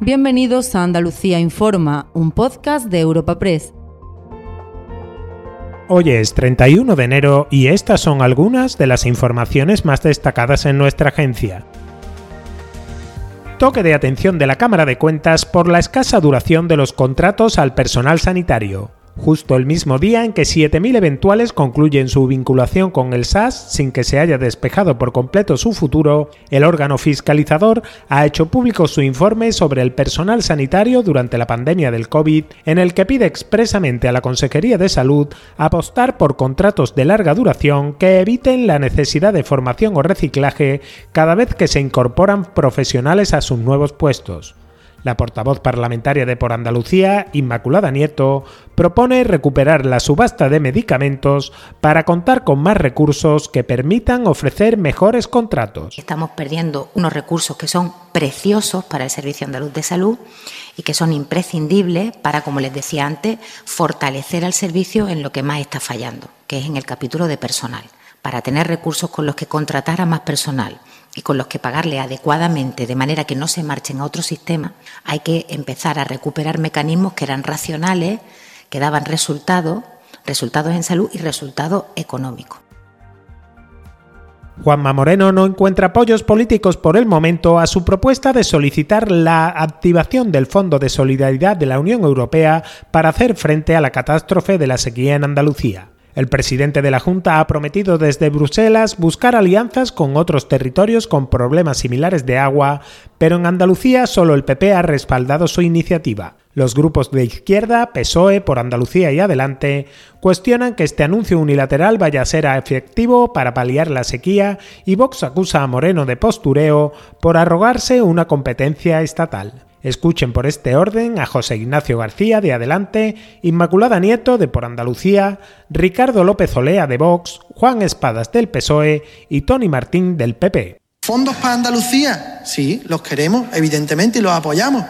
Bienvenidos a Andalucía Informa, un podcast de Europa Press. Hoy es 31 de enero y estas son algunas de las informaciones más destacadas en nuestra agencia. Toque de atención de la Cámara de Cuentas por la escasa duración de los contratos al personal sanitario justo el mismo día en que 7.000 eventuales concluyen su vinculación con el SAS sin que se haya despejado por completo su futuro, el órgano fiscalizador ha hecho público su informe sobre el personal sanitario durante la pandemia del COVID, en el que pide expresamente a la Consejería de Salud apostar por contratos de larga duración que eviten la necesidad de formación o reciclaje cada vez que se incorporan profesionales a sus nuevos puestos. La portavoz parlamentaria de Por Andalucía, Inmaculada Nieto, propone recuperar la subasta de medicamentos para contar con más recursos que permitan ofrecer mejores contratos. Estamos perdiendo unos recursos que son preciosos para el Servicio Andaluz de Salud y que son imprescindibles para, como les decía antes, fortalecer al servicio en lo que más está fallando, que es en el capítulo de personal, para tener recursos con los que contratar a más personal y con los que pagarle adecuadamente de manera que no se marchen a otro sistema, hay que empezar a recuperar mecanismos que eran racionales, que daban resultados, resultados en salud y resultados económicos. Juanma Moreno no encuentra apoyos políticos por el momento a su propuesta de solicitar la activación del Fondo de Solidaridad de la Unión Europea para hacer frente a la catástrofe de la sequía en Andalucía. El presidente de la Junta ha prometido desde Bruselas buscar alianzas con otros territorios con problemas similares de agua, pero en Andalucía solo el PP ha respaldado su iniciativa. Los grupos de izquierda, PSOE, por Andalucía y adelante, cuestionan que este anuncio unilateral vaya a ser efectivo para paliar la sequía y Vox acusa a Moreno de postureo por arrogarse una competencia estatal. Escuchen por este orden a José Ignacio García de Adelante, Inmaculada Nieto de Por Andalucía, Ricardo López Olea de Vox, Juan Espadas del PSOE y Tony Martín del PP. ¿Fondos para Andalucía? Sí, los queremos, evidentemente, y los apoyamos,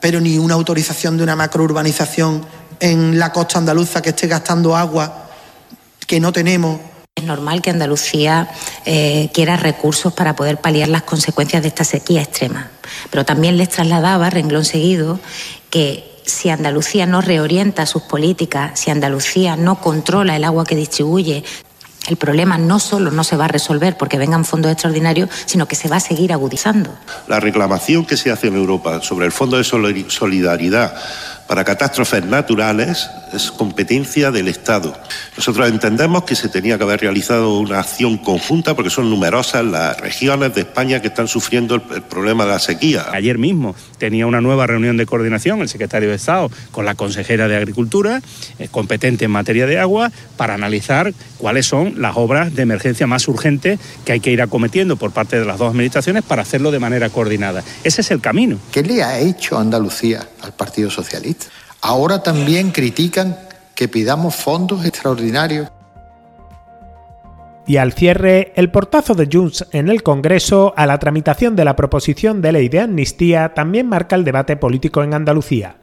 pero ni una autorización de una macrourbanización en la costa andaluza que esté gastando agua que no tenemos es normal que Andalucía eh, quiera recursos para poder paliar las consecuencias de esta sequía extrema. Pero también les trasladaba, renglón seguido, que si Andalucía no reorienta sus políticas, si Andalucía no controla el agua que distribuye, el problema no solo no se va a resolver porque vengan fondos extraordinarios, sino que se va a seguir agudizando. La reclamación que se hace en Europa sobre el Fondo de Solidaridad para catástrofes naturales es competencia del Estado. Nosotros entendemos que se tenía que haber realizado una acción conjunta porque son numerosas las regiones de España que están sufriendo el, problema de la sequía. Ayer mismo tenía una nueva reunión de coordinación el secretario de Estado con la consejera de Agricultura, eh, competente en materia de agua, para analizar cuáles son las obras de emergencia más urgentes que hay que ir acometiendo por parte de las dos administraciones para hacerlo de manera coordinada. Ese es el camino. ¿Qué le ha hecho Andalucía al Partido Socialista? Ahora también critican que pidamos fondos extraordinarios. Y al cierre, el portazo de Junts en el Congreso a la tramitación de la proposición de ley de amnistía también marca el debate político en Andalucía.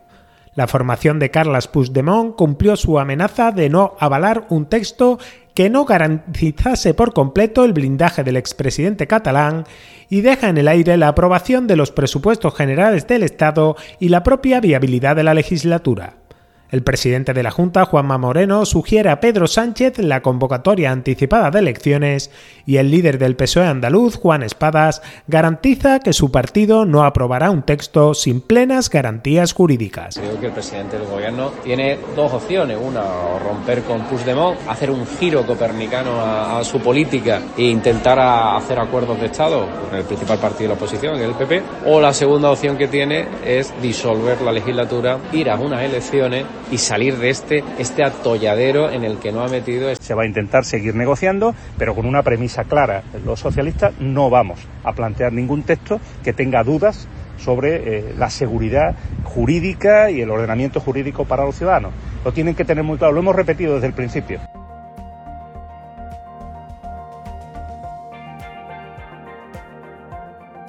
La formación de Carles Puigdemont cumplió su amenaza de no avalar un texto que no garantizase por completo el blindaje del expresidente catalán y deja en el aire la aprobación de los presupuestos generales del Estado y la propia viabilidad de la legislatura. El presidente de la Junta, Juanma Moreno, sugiere a Pedro Sánchez la convocatoria anticipada de elecciones y el líder del PSOE andaluz, Juan Espadas, garantiza que su partido no aprobará un texto sin plenas garantías jurídicas. Creo que el presidente del gobierno tiene dos opciones. Una, romper con Puigdemont, hacer un giro copernicano a, su política e intentar hacer acuerdos de Estado con el principal partido de la oposición, el PP. O la segunda opción que tiene es disolver la legislatura, ir a unas elecciones y salir de este, este atolladero en el que no ha metido. Se va a intentar seguir negociando, pero con una premisa clara. Los socialistas no vamos a plantear ningún texto que tenga dudas sobre eh, la seguridad jurídica y el ordenamiento jurídico para los ciudadanos. Lo tienen que tener muy claro, lo hemos repetido desde el principio.